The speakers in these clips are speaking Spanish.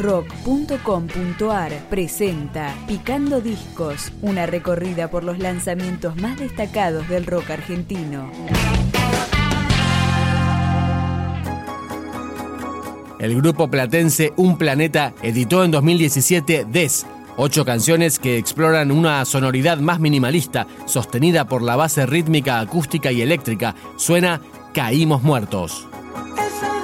rock.com.ar presenta Picando Discos, una recorrida por los lanzamientos más destacados del rock argentino. El grupo platense Un Planeta editó en 2017 Des, ocho canciones que exploran una sonoridad más minimalista, sostenida por la base rítmica, acústica y eléctrica. Suena Caímos Muertos. El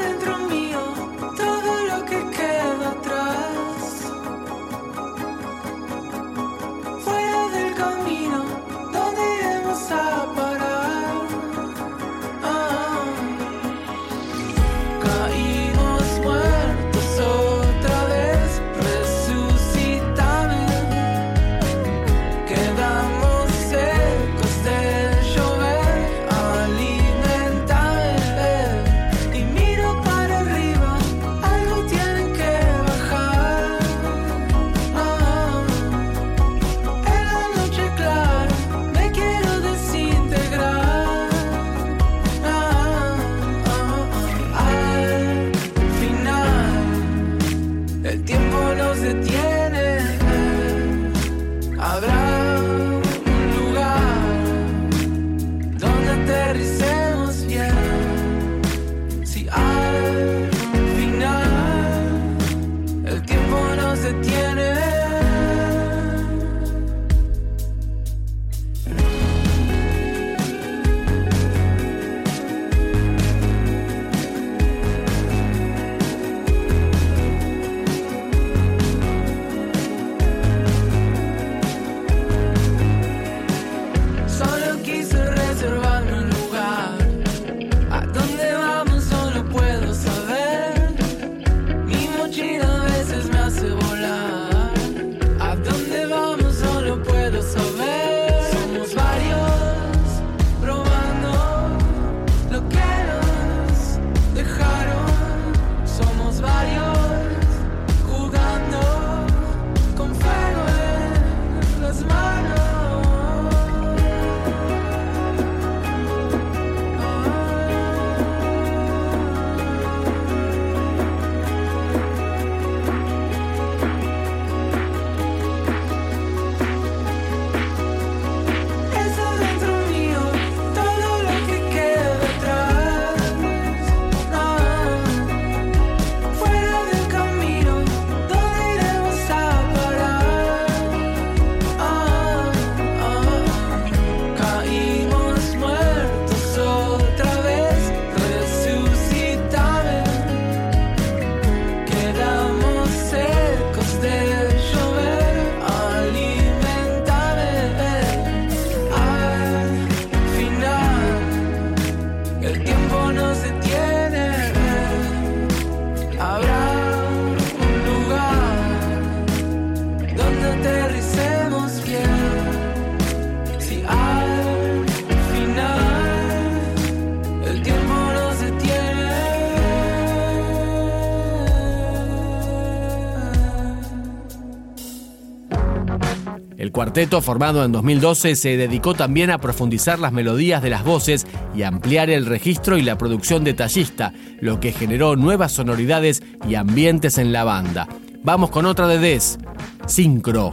cuarteto, formado en 2012, se dedicó también a profundizar las melodías de las voces y ampliar el registro y la producción detallista, lo que generó nuevas sonoridades y ambientes en la banda. Vamos con otra de Des, Sincro.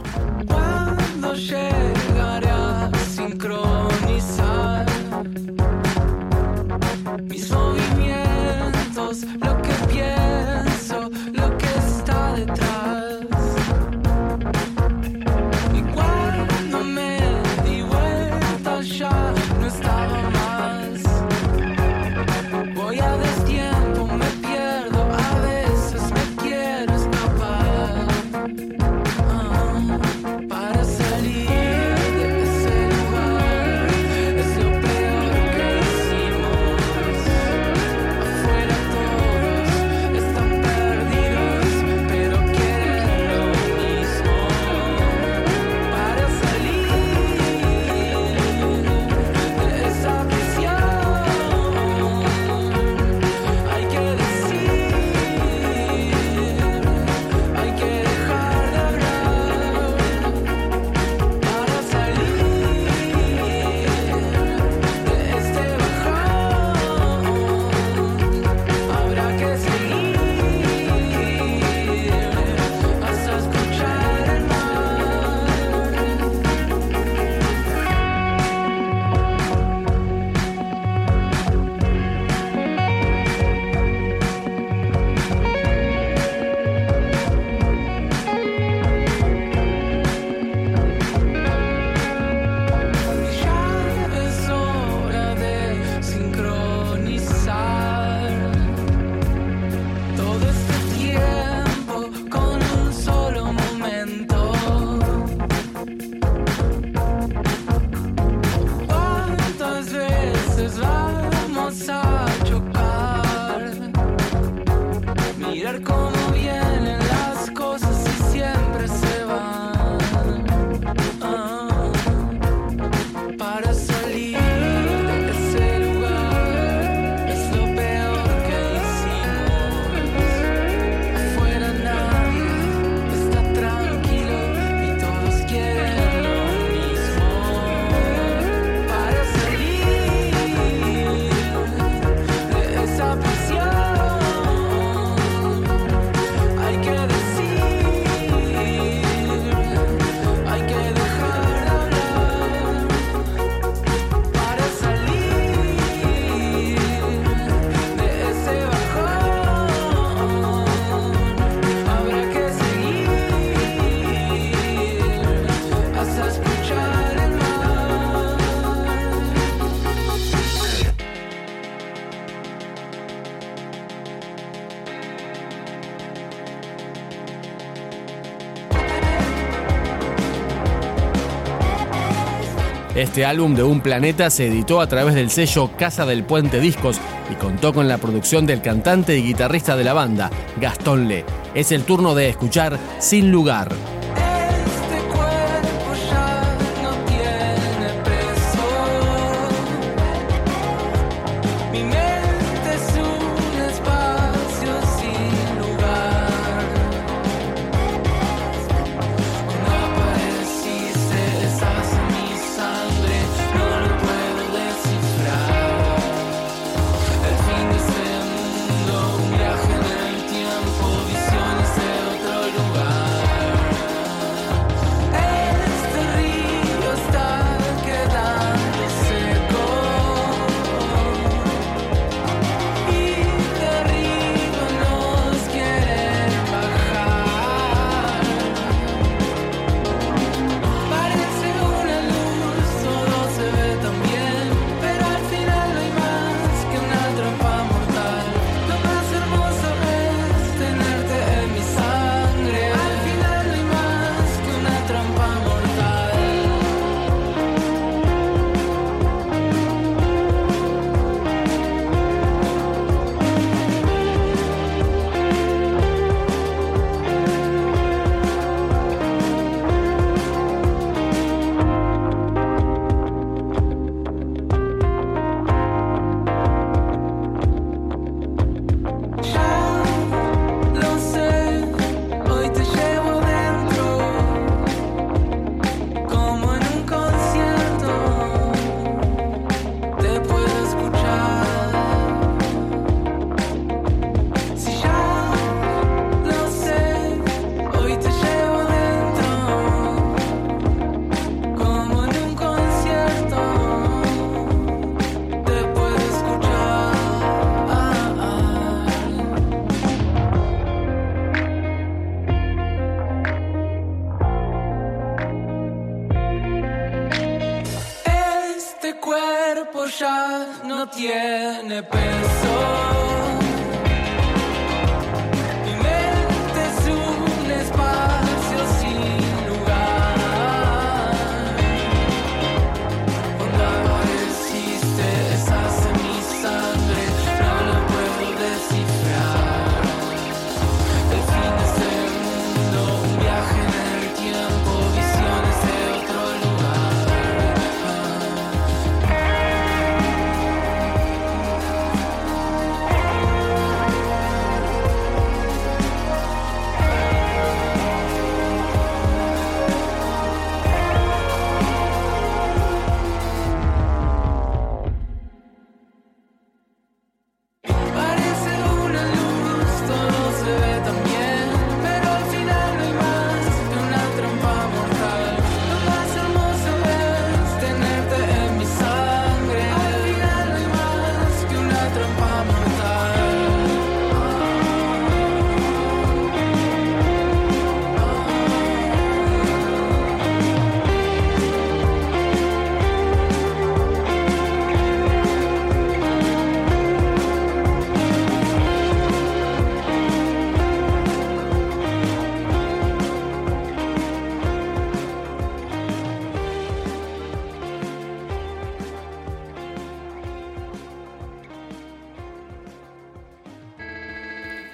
Este álbum de Un Planeta se editó a través del sello Casa del Puente Discos y contó con la producción del cantante y guitarrista de la banda, Gastón Le. Es el turno de escuchar Sin Lugar.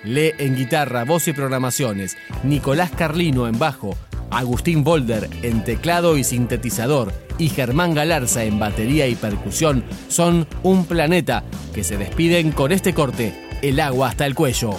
Le en guitarra, voz y programaciones, Nicolás Carlino en bajo, Agustín Bolder en teclado y sintetizador. Y Germán Galarza en batería y percusión. Son un planeta que se despiden con este corte, el agua hasta el cuello.